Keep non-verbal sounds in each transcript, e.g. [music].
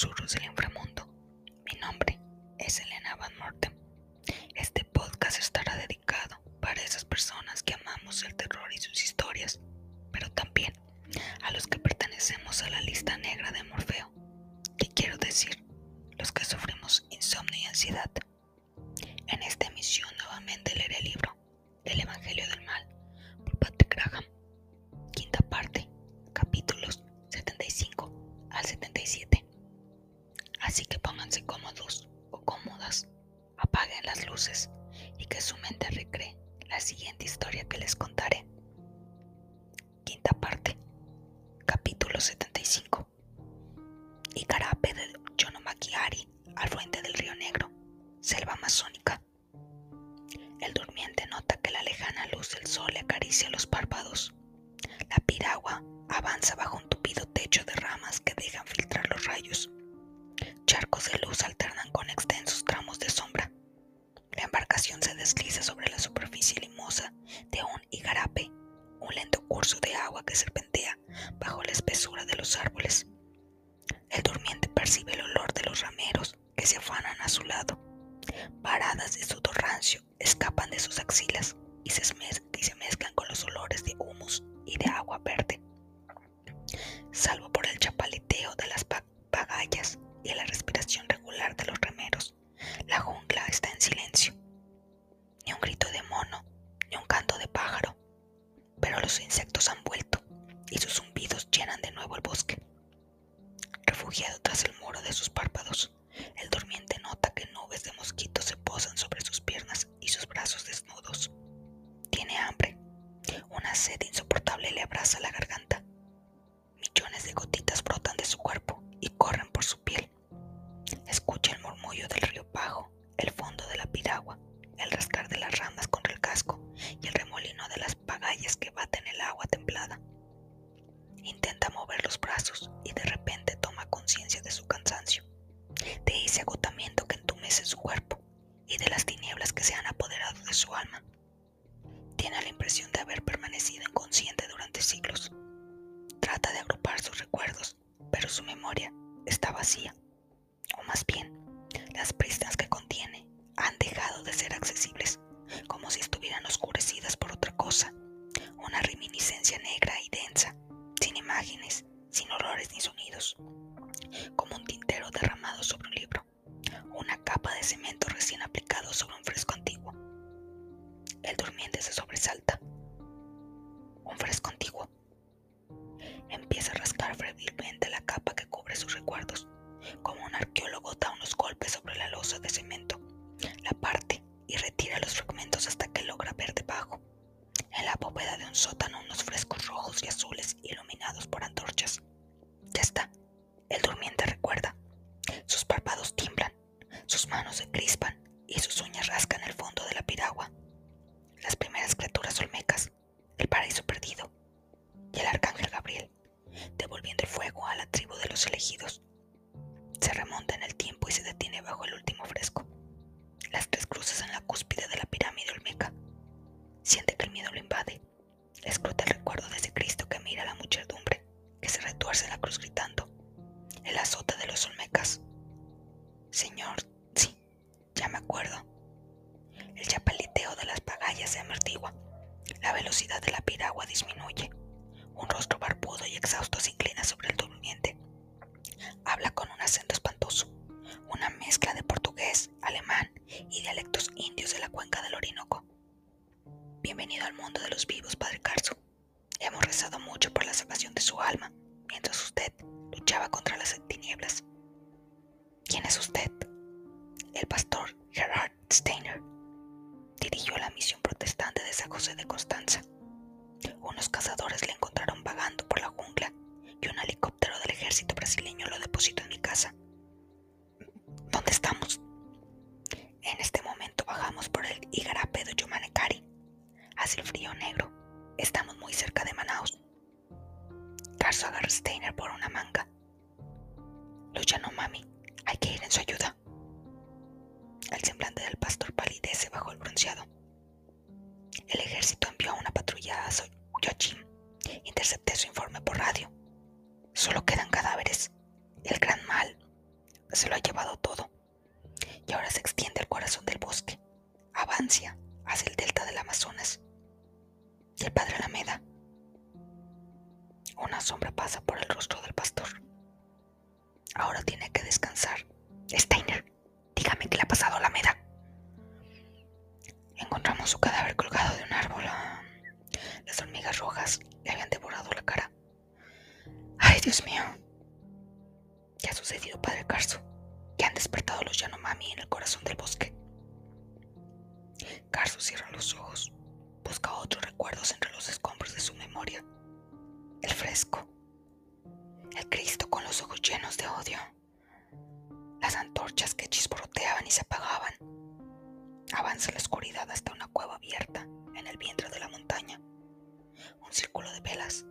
susurros del inframundo. Mi nombre Pónganse cómodos o cómodas, apaguen las luces y que su mente recree la siguiente historia que les contaré. Quinta parte, capítulo 75. Icarape de Yonomakiari, al frente del río Negro, selva amazónica. El durmiente nota que la lejana luz del sol le acaricia los párpados. La piragua avanza bajo un tupido techo de ramas que dejan filtrar los rayos. Charcos de luz alternan con extensos tramos de sombra. La embarcación se desliza sobre la superficie limosa de un igarape, un lento curso de agua que serpentea bajo la espesura de los árboles. El durmiente percibe el olor de los rameros que se afanan a su lado. Paradas de sudor rancio escapan de sus axilas y se, mezclan con los olores de humus y de agua verde. Salvo por el chapaleteo de las pagallas y la respiración regular de los remeros, la jungla está en silencio. Ni un grito de mono, ni un canto de pájaro, pero los insectos han vuelto y sus zumbidos llenan de nuevo el bosque. Refugiado tras el muro de sus párpados, impresión de haber permanecido inconsciente durante siglos. Trata de agrupar sus recuerdos, pero su memoria está vacía. O más bien, las pristas que contiene han dejado de ser accesibles, como si estuvieran oscurecidas por otra cosa. Una reminiscencia negra y densa, sin imágenes, sin olores ni sonidos. Como un tintero derramado sobre un libro. Una capa de cemento recién aplicado sobre un fresco se sobresalta. Un fresco antiguo. Empieza a rascar febrilmente la capa que cubre sus recuerdos, Siente que el miedo lo invade. Escruta el recuerdo de ese Cristo que mira a la muchedumbre, que se retuerce en la cruz gritando. El azote de los olmecas. Señor, sí, ya me acuerdo. El chapaliteo de las pagallas se amortigua. La velocidad de la piragua disminuye. Un rostro barbudo y exhausto se inclina sobre el durmiente. Habla con un acento espantoso, una mezcla de portugués, alemán y dialectos indios de la cuenca del Orinoco. Bienvenido al mundo de los vivos, Padre Carso. Hemos rezado mucho por la salvación de su alma, mientras usted luchaba contra las ejército envió una patrulla a Soyochin. E intercepté su informe por radio. Solo quedan cadáveres. El gran mal se lo ha llevado todo. Y ahora se extiende el corazón del bosque. Avancia hacia el delta del Amazonas. Y el padre Alameda. Una sombra pasa por el rostro del pastor. Ahora tiene que descansar. Steiner, dígame qué le ha pasado a Alameda. Encontramos su cadáver colgado de un árbol. Ah, las hormigas rojas le habían devorado la cara. ¡Ay, Dios mío! ¿Qué ha sucedido, padre Carso? ¿Qué han despertado los Yanomami en el corazón del bosque. Carso cierra los ojos, busca otros recuerdos entre los escombros de su memoria. El fresco. El Cristo con los ojos llenos de odio. Las antorchas que chisporroteaban y se apagaban Avanza la oscuridad hasta una cueva abierta en el vientre de la montaña. Un círculo de velas.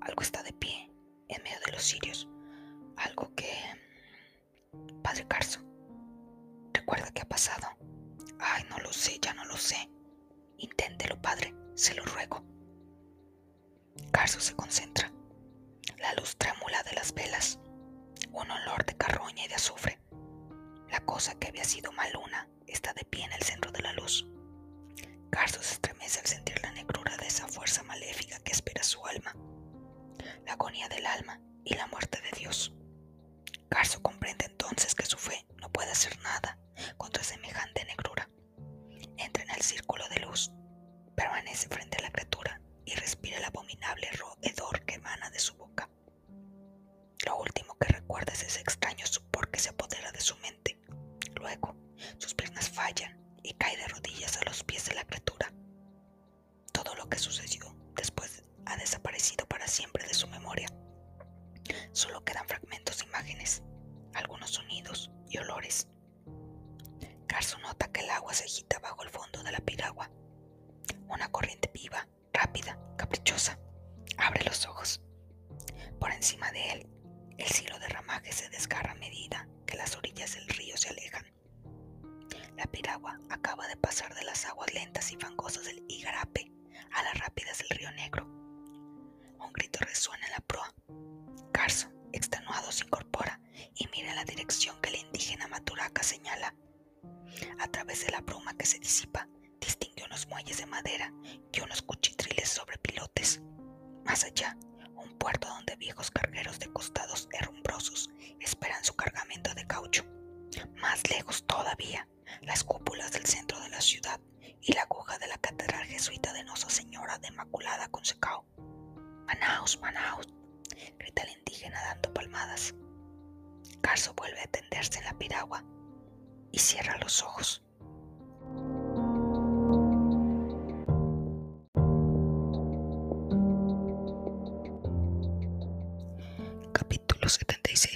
Algo está de pie en medio de los cirios. Algo que... Padre Carso, recuerda qué ha pasado. Ay, no lo sé, ya no lo sé. Inténtelo, padre, se lo ruego. Carso se c'est sexy. pasar de las aguas lentas y fangosas del Igarape a las rápidas del río Negro. Un grito resuena en la proa. Carson, extenuado, se incorpora y mira la dirección que el indígena Maturaca señala. A través de la bruma que se disipa, distingue unos muelles de madera y unos cuchitriles sobre pilotes. Más allá, un puerto donde viejos cargueros de costados herrumbrosos esperan su cargamento de caucho. Más lejos todavía, las cúpulas del centro de la ciudad y la aguja de la catedral jesuita de Nuestra Señora de Inmaculada Concecao. Manaus, Manaus, grita el indígena dando palmadas. Carso vuelve a tenderse en la piragua y cierra los ojos. Capítulo 76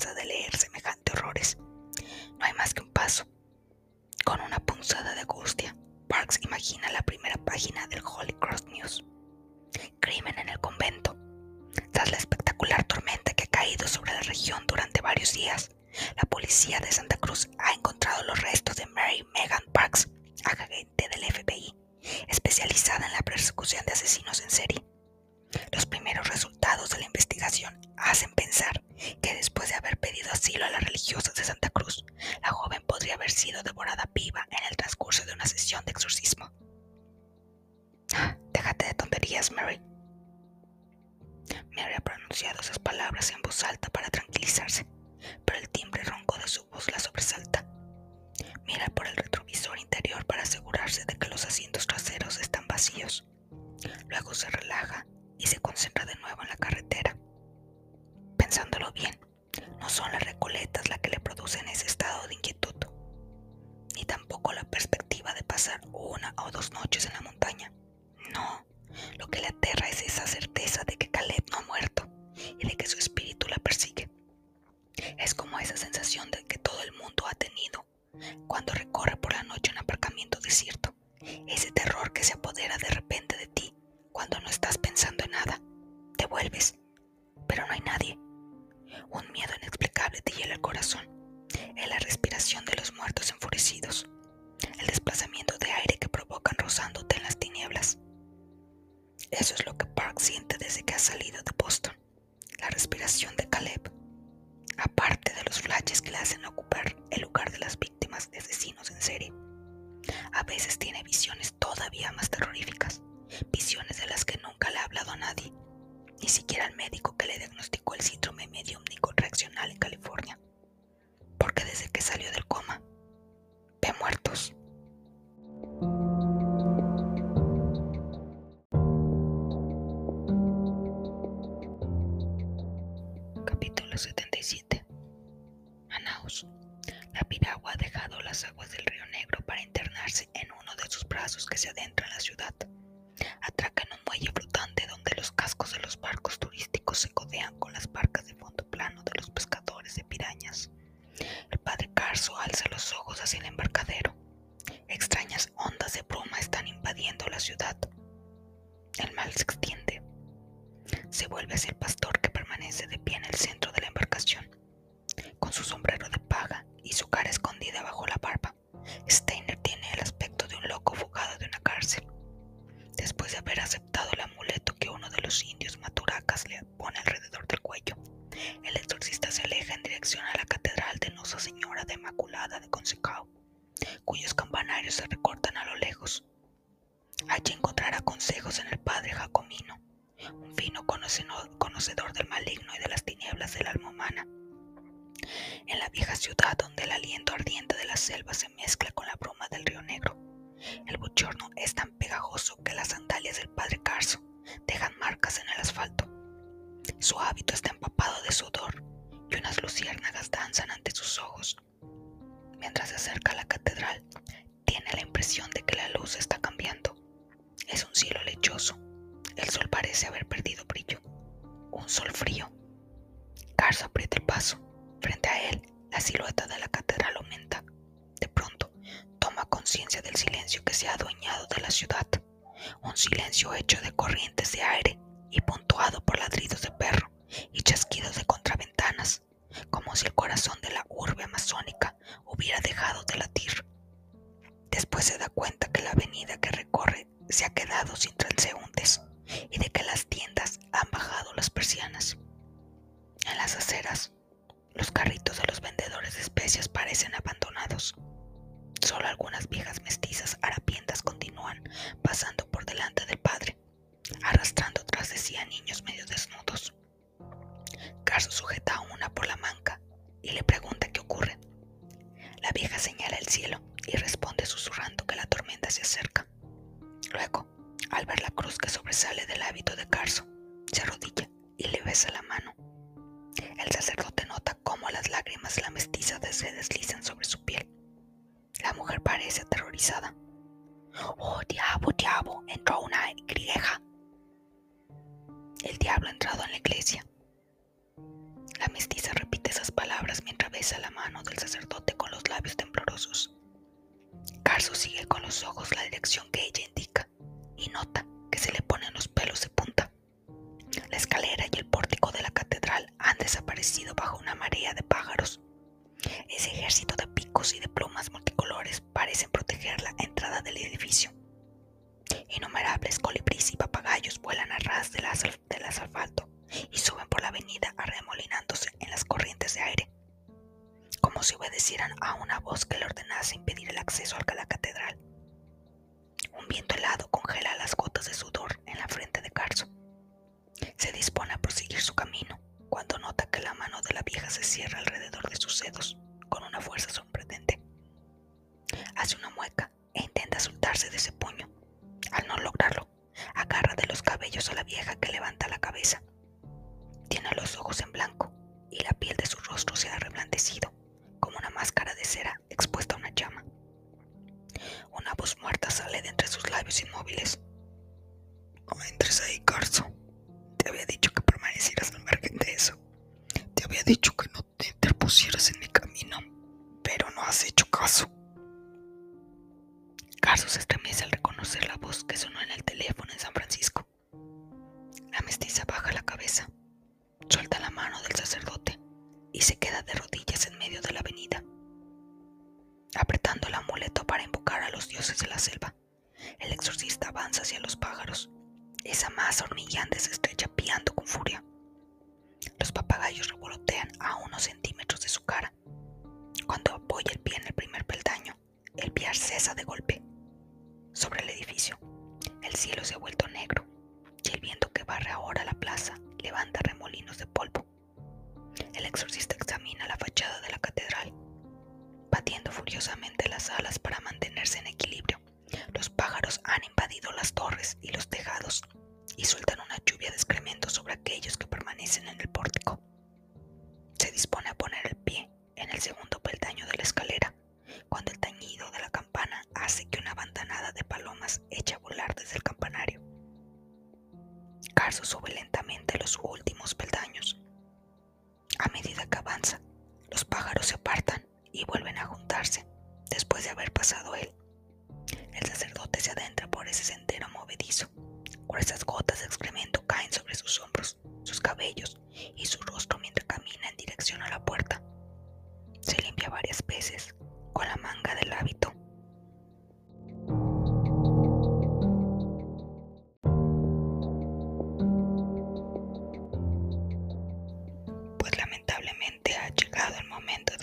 fuerza de leer. sesión de exorcismo. [gasps] Déjate de tonterías, Mary. Mary ha pronunciado esas palabras en voz alta para tranquilizarse. serie. A veces tiene visiones todavía más terroríficas, visiones de las que nunca le ha hablado a nadie, ni siquiera al médico que le diagnosticó el síndrome mediúmnico reaccional en California. Porque desde que salió del coma, ve muertos. pasos que se adentra en la ciudad. cuyos campanarios se recortan a lo lejos. Allí encontrará consejos en el padre Jacomino, un fino conocedor del maligno y de las tinieblas del alma humana. En la vieja ciudad donde el aliento ardiente de la selva se mezcla con la bruma del río Negro, el bochorno es tan pegajoso que las sandalias del padre Carso dejan marcas en el asfalto. Su hábito está empapado de sudor y unas luciérnagas danzan ante sus ojos mientras se acerca a la catedral, tiene la impresión de que la luz está cambiando. Es un cielo lechoso. El sol parece haber perdido Solo algunas viejas mestizas harapientas continúan pasando por delante del padre, arrastrando tras de sí a niños medio desnudos. Carso sujeta a una por la manca y le pregunta qué ocurre. La vieja señala el cielo y responde susurrando que la tormenta se acerca. Luego, al ver la cruz que sobresale del hábito de Carso, se arrodilla y le besa la mano. El sacerdote nota cómo las lágrimas de la mestiza se deslizan sobre su piel. La mujer parece aterrorizada. Oh, diablo, diablo, entró una grieja. El diablo ha entrado en la iglesia. La mestiza repite esas palabras mientras besa la mano del sacerdote con los labios temblorosos. Carso sigue con los ojos la dirección que ella indica y nota que se le ponen los pelos de punta. La escalera y el pórtico de la catedral han desaparecido bajo una marea de pájaros. Ese ejército de picos y de plumas multicolores parecen proteger la entrada del edificio. Innumerables colibríes y papagayos vuelan a ras del, del asfalto y suben por la avenida arremolinándose en las corrientes de aire, como si obedecieran a una voz que le ordenase impedir el acceso a la catedral. Un viento helado congela las gotas de sudor en la frente de Carso. Se dispone a proseguir su camino cuando nota que la mano de la vieja se cierra alrededor de sus dedos con una fuerza sorprendente. Hace una mueca e intenta soltarse de ese puño. Al no lograrlo, agarra de los cabellos a la vieja que levanta la cabeza. Tiene los ojos en blanco y la piel de su rostro se ha reblandecido, como una máscara de cera expuesta a una llama. Una voz muerta sale de entre sus labios inmóviles. No entres ahí, Carso. Apoya el pie en el primer peldaño, el pie cesa de golpe. Sobre el edificio, el cielo se ha vuelto Carso sube lentamente los últimos peldaños. A medida que avanza, los pájaros se apartan y vuelven a juntarse después de haber pasado él. El sacerdote se adentra por ese sendero movedizo. Gruesas gotas de excremento caen sobre sus hombros, sus cabellos y su rostro mientras camina en dirección a la puerta. Se limpia varias veces con la manga del hábito.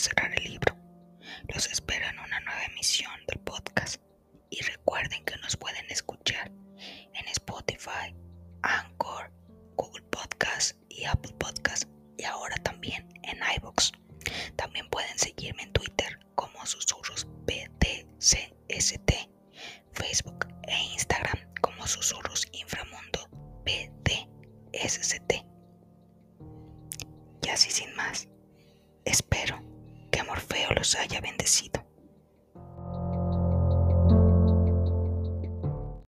Cerrar el libro. Los espero en una nueva emisión del podcast y recuerden que nos pueden escuchar en Spotify, Anchor, Google Podcast y Apple Podcast y ahora también en iBox. También pueden seguirme en